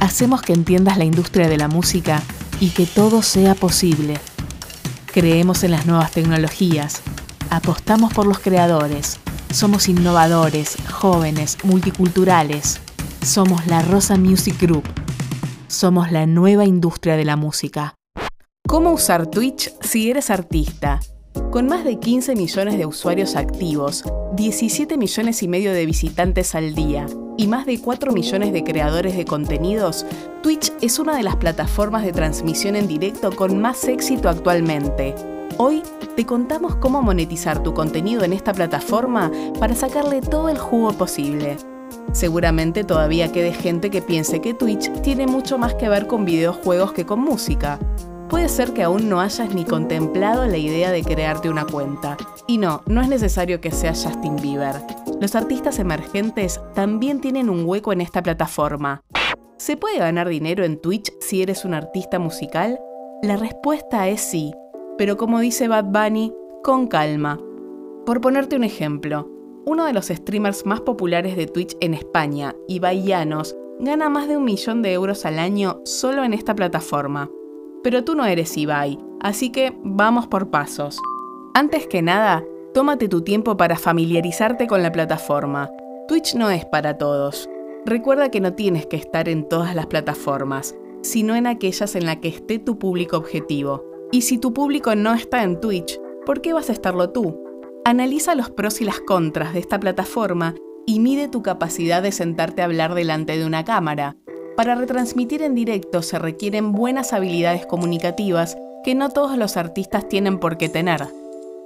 hacemos que entiendas la industria de la música y que todo sea posible. Creemos en las nuevas tecnologías, apostamos por los creadores, somos innovadores, jóvenes, multiculturales. Somos la Rosa Music Group. Somos la nueva industria de la música. ¿Cómo usar Twitch si eres artista? Con más de 15 millones de usuarios activos, 17 millones y medio de visitantes al día y más de 4 millones de creadores de contenidos, Twitch es una de las plataformas de transmisión en directo con más éxito actualmente. Hoy te contamos cómo monetizar tu contenido en esta plataforma para sacarle todo el jugo posible. Seguramente todavía quede gente que piense que Twitch tiene mucho más que ver con videojuegos que con música. Puede ser que aún no hayas ni contemplado la idea de crearte una cuenta. Y no, no es necesario que seas Justin Bieber. Los artistas emergentes también tienen un hueco en esta plataforma. ¿Se puede ganar dinero en Twitch si eres un artista musical? La respuesta es sí, pero como dice Bad Bunny, con calma. Por ponerte un ejemplo, uno de los streamers más populares de Twitch en España, Ibai Llanos, gana más de un millón de euros al año solo en esta plataforma. Pero tú no eres Ibai, así que vamos por pasos. Antes que nada, tómate tu tiempo para familiarizarte con la plataforma. Twitch no es para todos. Recuerda que no tienes que estar en todas las plataformas, sino en aquellas en las que esté tu público objetivo. Y si tu público no está en Twitch, ¿por qué vas a estarlo tú? Analiza los pros y las contras de esta plataforma y mide tu capacidad de sentarte a hablar delante de una cámara. Para retransmitir en directo se requieren buenas habilidades comunicativas que no todos los artistas tienen por qué tener.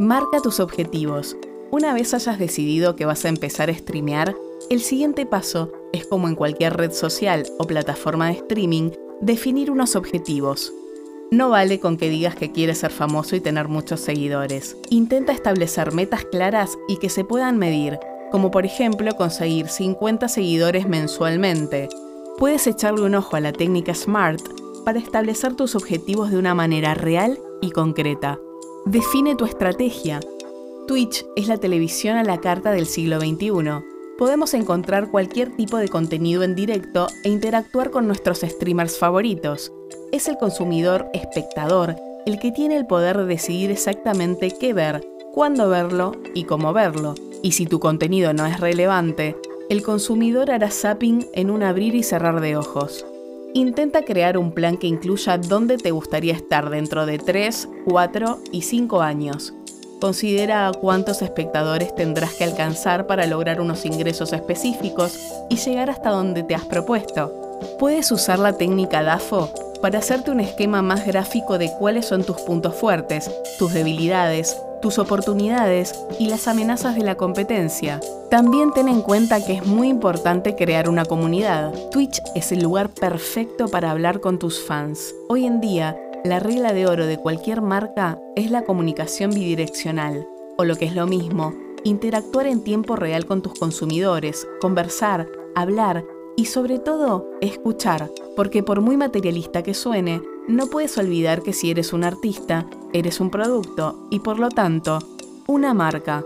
Marca tus objetivos. Una vez hayas decidido que vas a empezar a streamear, el siguiente paso es como en cualquier red social o plataforma de streaming, definir unos objetivos. No vale con que digas que quieres ser famoso y tener muchos seguidores. Intenta establecer metas claras y que se puedan medir, como por ejemplo conseguir 50 seguidores mensualmente, puedes echarle un ojo a la técnica SMART para establecer tus objetivos de una manera real y concreta. Define tu estrategia. Twitch es la televisión a la carta del siglo XXI. Podemos encontrar cualquier tipo de contenido en directo e interactuar con nuestros streamers favoritos. Es el consumidor espectador el que tiene el poder de decidir exactamente qué ver, cuándo verlo y cómo verlo. Y si tu contenido no es relevante, el consumidor hará zapping en un abrir y cerrar de ojos. Intenta crear un plan que incluya dónde te gustaría estar dentro de 3, 4 y 5 años. Considera a cuántos espectadores tendrás que alcanzar para lograr unos ingresos específicos y llegar hasta donde te has propuesto. Puedes usar la técnica DAFO para hacerte un esquema más gráfico de cuáles son tus puntos fuertes, tus debilidades, tus oportunidades y las amenazas de la competencia. También ten en cuenta que es muy importante crear una comunidad. Twitch es el lugar perfecto para hablar con tus fans. Hoy en día, la regla de oro de cualquier marca es la comunicación bidireccional, o lo que es lo mismo, interactuar en tiempo real con tus consumidores, conversar, hablar y sobre todo escuchar, porque por muy materialista que suene, no puedes olvidar que si eres un artista, eres un producto y por lo tanto, una marca.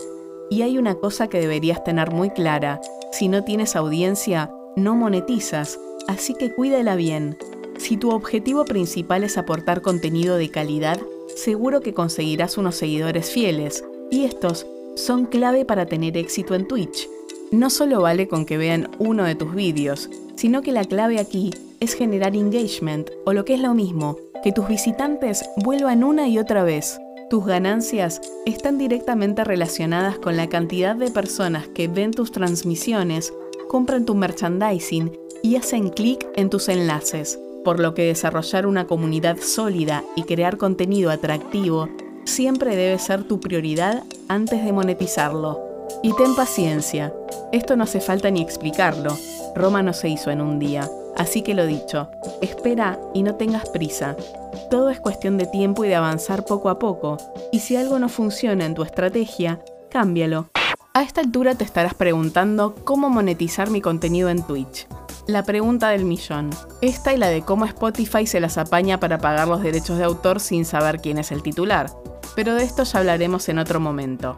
Y hay una cosa que deberías tener muy clara, si no tienes audiencia, no monetizas, así que cuídala bien. Si tu objetivo principal es aportar contenido de calidad, seguro que conseguirás unos seguidores fieles, y estos son clave para tener éxito en Twitch. No solo vale con que vean uno de tus vídeos, sino que la clave aquí es generar engagement, o lo que es lo mismo, que tus visitantes vuelvan una y otra vez. Tus ganancias están directamente relacionadas con la cantidad de personas que ven tus transmisiones, compran tu merchandising y hacen clic en tus enlaces, por lo que desarrollar una comunidad sólida y crear contenido atractivo siempre debe ser tu prioridad antes de monetizarlo. Y ten paciencia, esto no hace falta ni explicarlo, Roma no se hizo en un día. Así que lo dicho, espera y no tengas prisa. Todo es cuestión de tiempo y de avanzar poco a poco, y si algo no funciona en tu estrategia, cámbialo. A esta altura te estarás preguntando cómo monetizar mi contenido en Twitch. La pregunta del millón. Esta y la de cómo Spotify se las apaña para pagar los derechos de autor sin saber quién es el titular. Pero de esto ya hablaremos en otro momento.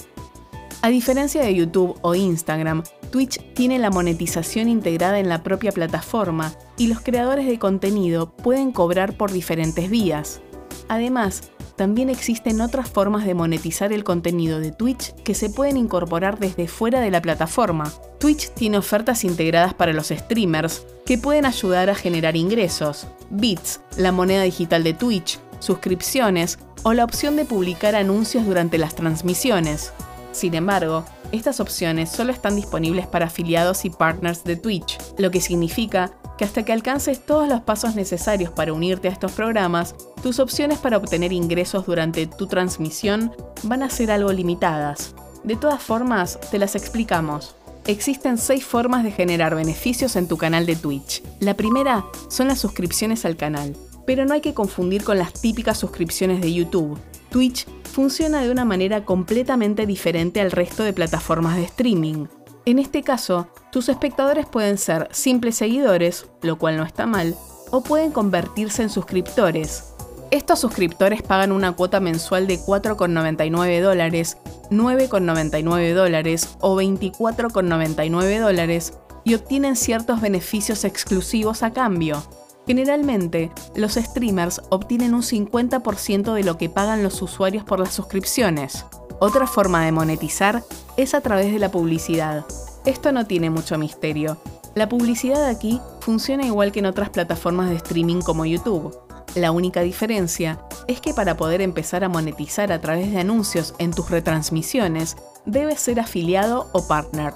A diferencia de YouTube o Instagram, Twitch tiene la monetización integrada en la propia plataforma y los creadores de contenido pueden cobrar por diferentes vías. Además, también existen otras formas de monetizar el contenido de Twitch que se pueden incorporar desde fuera de la plataforma. Twitch tiene ofertas integradas para los streamers que pueden ayudar a generar ingresos, bits, la moneda digital de Twitch, suscripciones o la opción de publicar anuncios durante las transmisiones. Sin embargo, estas opciones solo están disponibles para afiliados y partners de Twitch, lo que significa que hasta que alcances todos los pasos necesarios para unirte a estos programas, tus opciones para obtener ingresos durante tu transmisión van a ser algo limitadas. De todas formas, te las explicamos. Existen seis formas de generar beneficios en tu canal de Twitch. La primera son las suscripciones al canal, pero no hay que confundir con las típicas suscripciones de YouTube. Twitch funciona de una manera completamente diferente al resto de plataformas de streaming. En este caso, tus espectadores pueden ser simples seguidores, lo cual no está mal, o pueden convertirse en suscriptores. Estos suscriptores pagan una cuota mensual de 4,99 dólares, 9,99 dólares o 24,99 dólares y obtienen ciertos beneficios exclusivos a cambio. Generalmente, los streamers obtienen un 50% de lo que pagan los usuarios por las suscripciones. Otra forma de monetizar es a través de la publicidad. Esto no tiene mucho misterio. La publicidad aquí funciona igual que en otras plataformas de streaming como YouTube. La única diferencia es que para poder empezar a monetizar a través de anuncios en tus retransmisiones, debes ser afiliado o partner.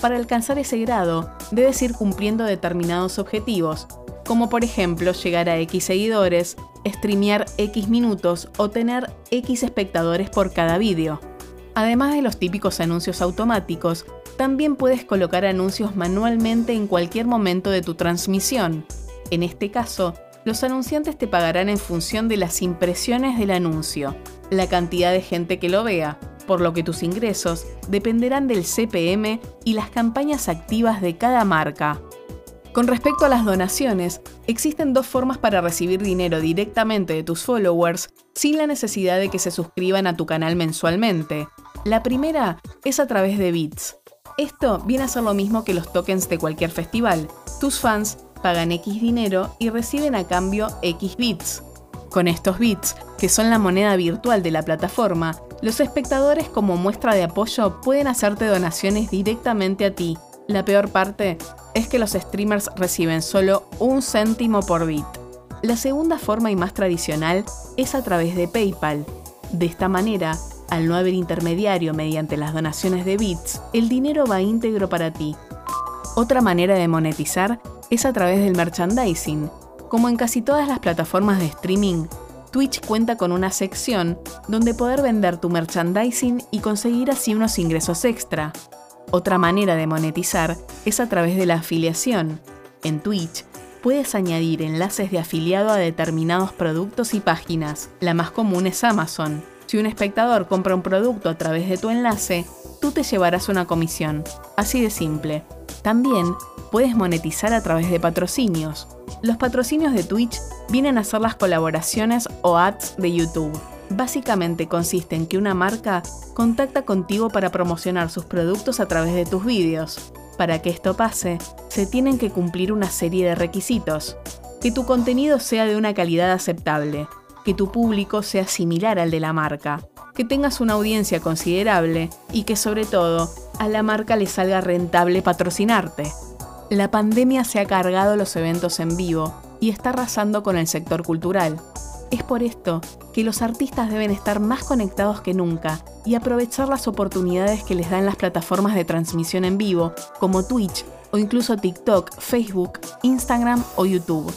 Para alcanzar ese grado, debes ir cumpliendo determinados objetivos, como por ejemplo llegar a X seguidores, streamear X minutos o tener X espectadores por cada vídeo. Además de los típicos anuncios automáticos, también puedes colocar anuncios manualmente en cualquier momento de tu transmisión. En este caso, los anunciantes te pagarán en función de las impresiones del anuncio, la cantidad de gente que lo vea, por lo que tus ingresos dependerán del CPM y las campañas activas de cada marca. Con respecto a las donaciones, existen dos formas para recibir dinero directamente de tus followers sin la necesidad de que se suscriban a tu canal mensualmente. La primera es a través de bits. Esto viene a ser lo mismo que los tokens de cualquier festival. Tus fans pagan X dinero y reciben a cambio X bits. Con estos bits, que son la moneda virtual de la plataforma, los espectadores como muestra de apoyo pueden hacerte donaciones directamente a ti. La peor parte es que los streamers reciben solo un céntimo por bit. La segunda forma y más tradicional es a través de PayPal. De esta manera, al no haber intermediario mediante las donaciones de bits, el dinero va íntegro para ti. Otra manera de monetizar es a través del merchandising. Como en casi todas las plataformas de streaming, Twitch cuenta con una sección donde poder vender tu merchandising y conseguir así unos ingresos extra. Otra manera de monetizar es a través de la afiliación. En Twitch puedes añadir enlaces de afiliado a determinados productos y páginas. La más común es Amazon. Si un espectador compra un producto a través de tu enlace, tú te llevarás una comisión. Así de simple. También puedes monetizar a través de patrocinios. Los patrocinios de Twitch vienen a ser las colaboraciones o ads de YouTube. Básicamente consiste en que una marca contacta contigo para promocionar sus productos a través de tus vídeos. Para que esto pase, se tienen que cumplir una serie de requisitos. Que tu contenido sea de una calidad aceptable, que tu público sea similar al de la marca, que tengas una audiencia considerable y que sobre todo a la marca le salga rentable patrocinarte. La pandemia se ha cargado los eventos en vivo y está arrasando con el sector cultural. Es por esto que los artistas deben estar más conectados que nunca y aprovechar las oportunidades que les dan las plataformas de transmisión en vivo, como Twitch o incluso TikTok, Facebook, Instagram o YouTube.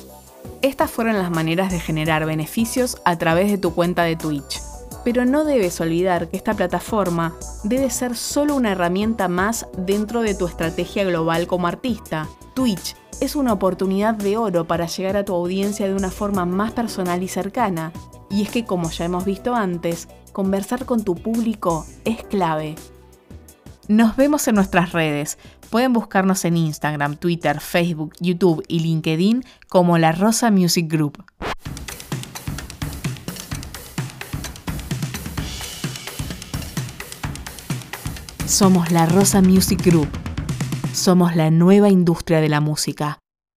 Estas fueron las maneras de generar beneficios a través de tu cuenta de Twitch. Pero no debes olvidar que esta plataforma debe ser solo una herramienta más dentro de tu estrategia global como artista. Twitch es una oportunidad de oro para llegar a tu audiencia de una forma más personal y cercana. Y es que, como ya hemos visto antes, conversar con tu público es clave. Nos vemos en nuestras redes. Pueden buscarnos en Instagram, Twitter, Facebook, YouTube y LinkedIn como La Rosa Music Group. Somos La Rosa Music Group Somos la nueva industria de la música.